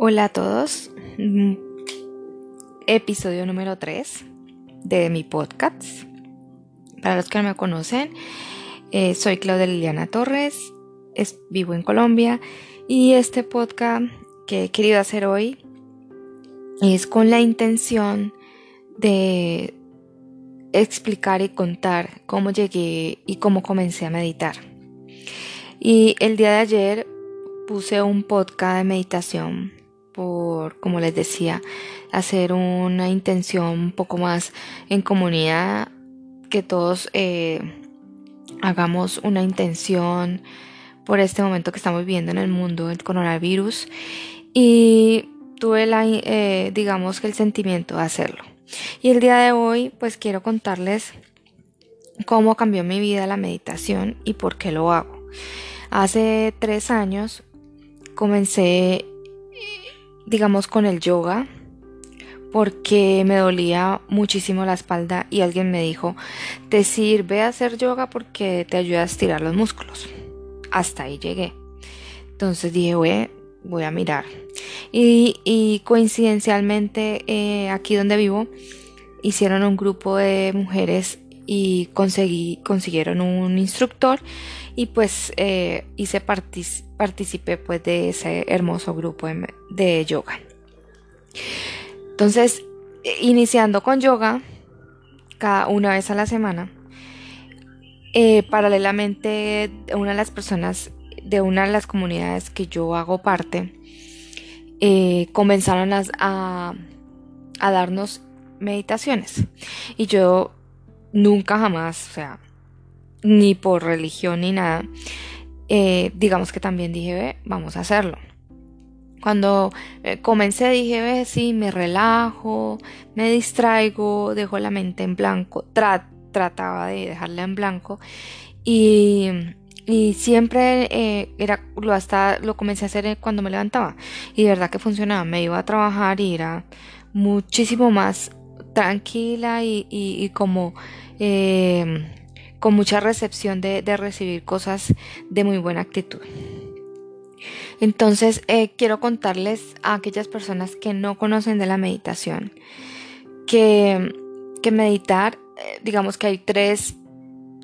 Hola a todos, mm, episodio número 3 de mi podcast. Para los que no me conocen, eh, soy Claudia Liliana Torres, vivo en Colombia y este podcast que he querido hacer hoy es con la intención de explicar y contar cómo llegué y cómo comencé a meditar. Y el día de ayer puse un podcast de meditación por, como les decía, hacer una intención un poco más en comunidad, que todos eh, hagamos una intención por este momento que estamos viviendo en el mundo, el coronavirus, y tuve la, eh, digamos que el sentimiento de hacerlo. Y el día de hoy, pues quiero contarles cómo cambió mi vida la meditación y por qué lo hago. Hace tres años comencé digamos, con el yoga porque me dolía muchísimo la espalda y alguien me dijo, te sirve hacer yoga porque te ayuda a estirar los músculos. Hasta ahí llegué. Entonces dije, voy, voy a mirar. Y, coincidencialmente eh, aquí donde vivo hicieron un grupo de mujeres y conseguí, consiguieron un instructor y pues eh, hice participé pues de ese hermoso grupo de, yoga. Entonces, iniciando con yoga, cada una vez a la semana, eh, paralelamente una de las personas de una de las comunidades que yo hago parte, eh, comenzaron a, a darnos meditaciones. Y yo nunca jamás, o sea, ni por religión ni nada, eh, digamos que también dije, ve, vamos a hacerlo. Cuando eh, comencé dije, ve, sí, me relajo, me distraigo, dejo la mente en blanco, trataba de dejarla en blanco y, siempre eh, era, lo, hasta, lo comencé a hacer cuando me levantaba y de verdad que funcionaba, me iba a trabajar y era muchísimo más tranquila y, como con mucha recepción de, recibir cosas de muy buena actitud. Entonces, eh, quiero contarles a aquellas personas que no conocen de la meditación que, meditar, eh, digamos que hay tres,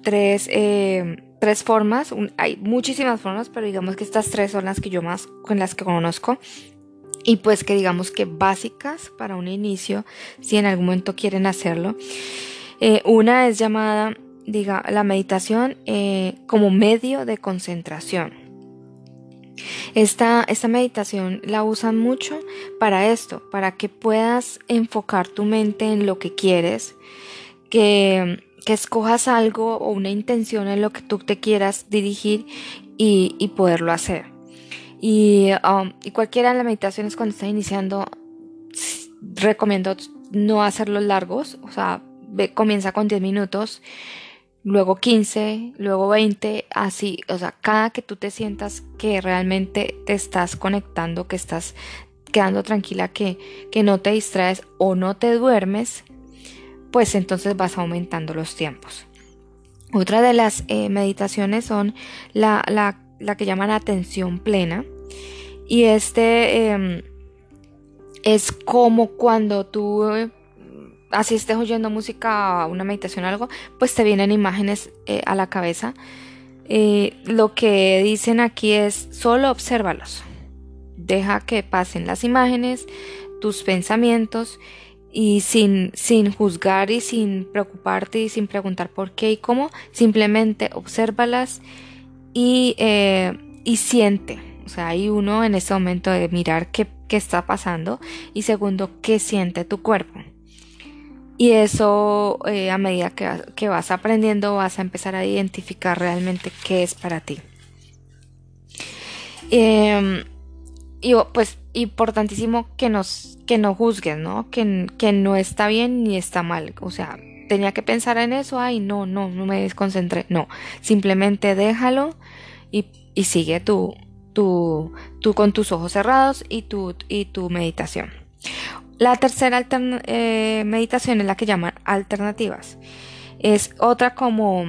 tres, eh, tres formas, hay muchísimas formas, pero digamos que estas tres son las que yo más, con las que conozco. Y pues que digamos que básicas para un inicio, si en algún momento quieren hacerlo. una es llamada diga, la meditación eh, como medio de concentración. Esta, esta, meditación la usan mucho para esto, para que puedas enfocar tu mente en lo que quieres, que, que escojas algo o una intención en lo que tú te quieras dirigir y, y poderlo hacer. Y, um, y, cualquiera de las meditaciones cuando estás iniciando, recomiendo no hacerlos largos, o sea, comienza con 10 minutos luego 15, luego 20, así, o sea, cada que tú te sientas que realmente te estás conectando, que estás quedando tranquila, que, que no te distraes o no te duermes, pues entonces vas aumentando los tiempos. Otra de las eh, meditaciones son la, la, la, que llaman atención plena. Y este em, es como cuando tú así estés oyendo música, una meditación o algo, pues te vienen imágenes eh, a la cabeza. Eh, lo que dicen aquí es solo obsérvalos. Deja que pasen las imágenes, tus pensamientos y sin, sin juzgar y sin preocuparte y sin preguntar por qué y cómo, simplemente obsérvalas y, eh, y siente. O sea, hay uno en este momento de mirar qué, qué está pasando y segundo, qué siente tu cuerpo. Y eso eh, a medida que, vas aprendiendo vas a empezar a identificar realmente qué es para ti. Em, y pues importantísimo que, nos, que no juzgues, ¿no? Que, que no está bien ni está mal. O sea, tenía que pensar en eso, ay, no, no, no me desconcentré. No, simplemente déjalo y, y sigue tú, tú, tú con tus ojos cerrados y tu, y tu meditación. La tercera eh, meditación es la que llaman alternativas. Es otra como,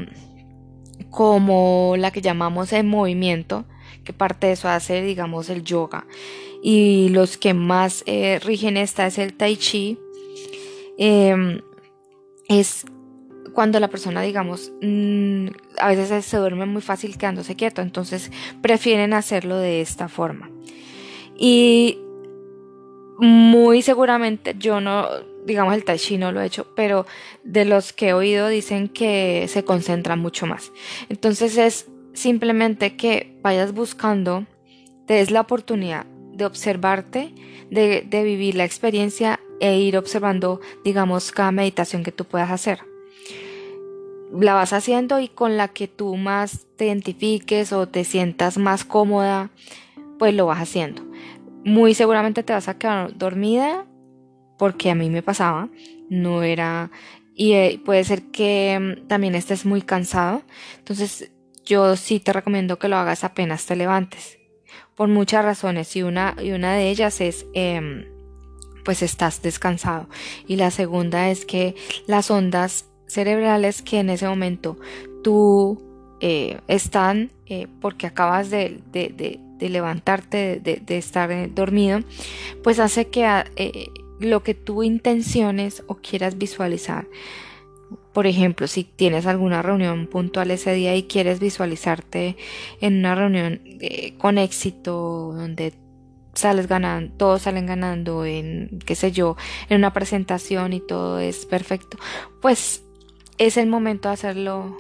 como la que llamamos en movimiento, que parte de eso hace, digamos, el yoga. Y los que más eh, rigen esta es el tai chi. Em, es cuando la persona, digamos, mm, a veces se duerme muy fácil quedándose quieto, entonces prefieren hacerlo de esta forma. Y muy seguramente yo no, digamos, el tai chi no lo he hecho, pero de los que he oído dicen que se concentra mucho más. Entonces es simplemente que vayas buscando, te des la oportunidad de observarte, de, de vivir la experiencia e ir observando, digamos, cada meditación que tú puedas hacer la vas haciendo y con la que tú más te identifiques o te sientas más cómoda, pues lo vas haciendo. Muy seguramente te vas a quedar dormida porque a mí me pasaba, no era y eh, puede ser que mm, también estés muy cansado, entonces yo sí te recomiendo que lo hagas apenas te levantes, por muchas razones y una, y una de ellas es em, pues estás descansado y la segunda es que las ondas cerebrales que en ese momento tú eh, están eh, porque acabas de, levantarte, de, estar eh, dormido, pues hace que lo que tú intenciones o quieras visualizar, por ejemplo, si tienes alguna reunión puntual ese día y quieres visualizarte en una reunión con éxito, donde sales ganando, todos salen ganando en, qué sé yo, en una presentación y todo es perfecto, pues es el momento de hacerlo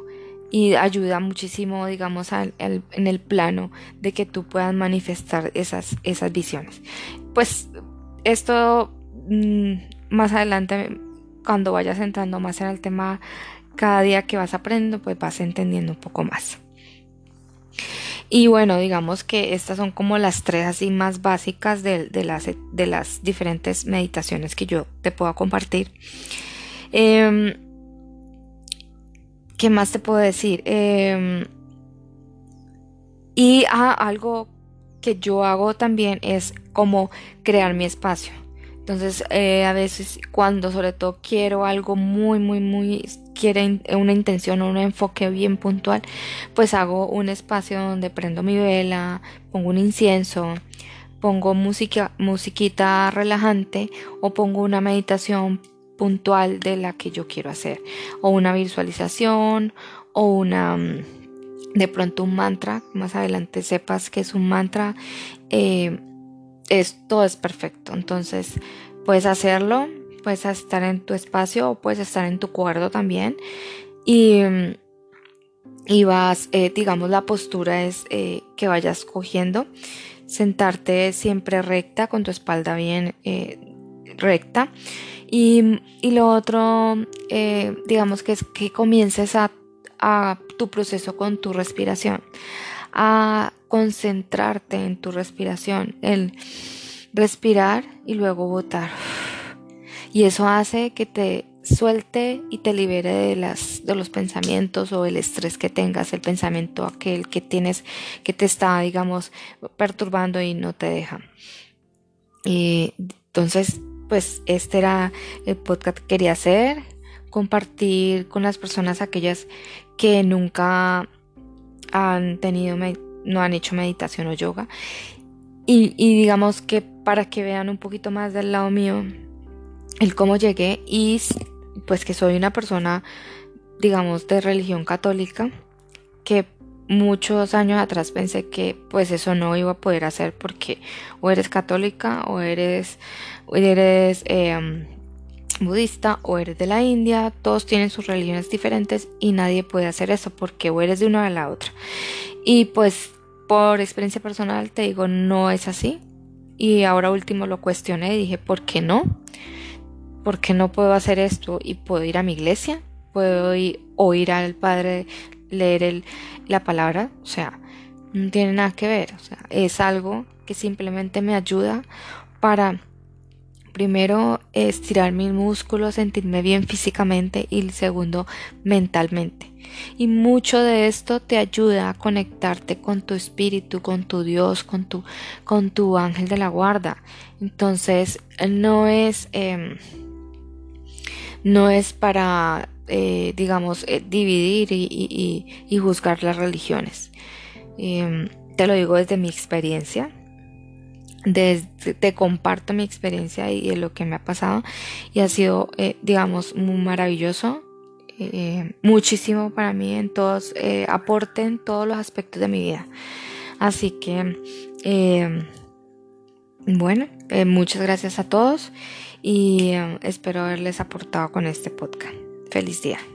y ayuda muchísimo, digamos, en el plano de que tú puedas manifestar esas, esas visiones. Pues esto mm, más adelante, cuando vayas entrando más en el tema, cada día que vas aprendiendo, pues vas entendiendo un poco más. Y bueno, digamos que estas son como las tres así más básicas de, las, de las diferentes meditaciones que yo te puedo compartir. Em, ¿Qué más te puedo decir? Em, y ah, algo que yo hago también es como crear mi espacio. Entonces, eh, a veces cuando sobre todo quiero algo muy, muy, muy, quiere una intención o un enfoque bien puntual, pues hago un espacio donde prendo mi vela, pongo un incienso, pongo música, musiquita relajante o pongo una meditación puntual de la que yo quiero hacer. O una visualización o una mm, de pronto un mantra. Más adelante sepas que es un mantra eh, todo es perfecto. Entonces puedes hacerlo puedes estar en tu espacio o puedes estar en tu cuarto también. Y mm, y vas eh, digamos la postura es eh, que vayas cogiendo. Sentarte siempre recta con tu espalda bien recta y, lo otro, eh, digamos que es que comiences a, tu proceso con tu respiración, a concentrarte en tu respiración, el respirar y luego botar. Y eso hace que te suelte y te libere de, las, de los pensamientos o el estrés que tengas, el pensamiento aquel que tienes que te está, digamos, perturbando y no te deja. Y entonces pues este era el podcast que quería hacer, compartir con las personas aquellas que nunca han tenido, no han hecho meditación o yoga. Y, digamos que para que vean un poquito más del lado mío, el cómo llegué y pues que soy una persona, digamos, de religión católica, que muchos años atrás pensé que pues eso no iba a poder hacer porque o eres católica o eres eres em, budista o eres de la India, todos tienen sus religiones diferentes y nadie puede hacer eso porque o eres de una o de la otra. Y pues por experiencia personal te digo, no es así. Y ahora último lo cuestioné y dije, ¿por qué no? ¿Por qué no puedo hacer esto y puedo ir a mi iglesia? ¿Puedo oír al Padre leer la palabra? O sea, no tiene nada que ver. O sea, es algo que simplemente me ayuda para primero estirar mis músculos, sentirme bien físicamente y segundo mentalmente. Y mucho de esto te ayuda a conectarte con tu espíritu, con tu Dios, con tu, con tu ángel de la guarda. Entonces no es, em, no es para, eh, digamos, eh, dividir y, juzgar las religiones. Em, te lo digo desde mi experiencia. te comparto mi experiencia y, lo que me ha pasado y ha sido, eh, digamos, muy maravilloso. Muchísimo para mí en todos, aporte en todos los aspectos de mi vida. Así que, bueno, muchas gracias a todos y espero haberles aportado con este podcast. Feliz día.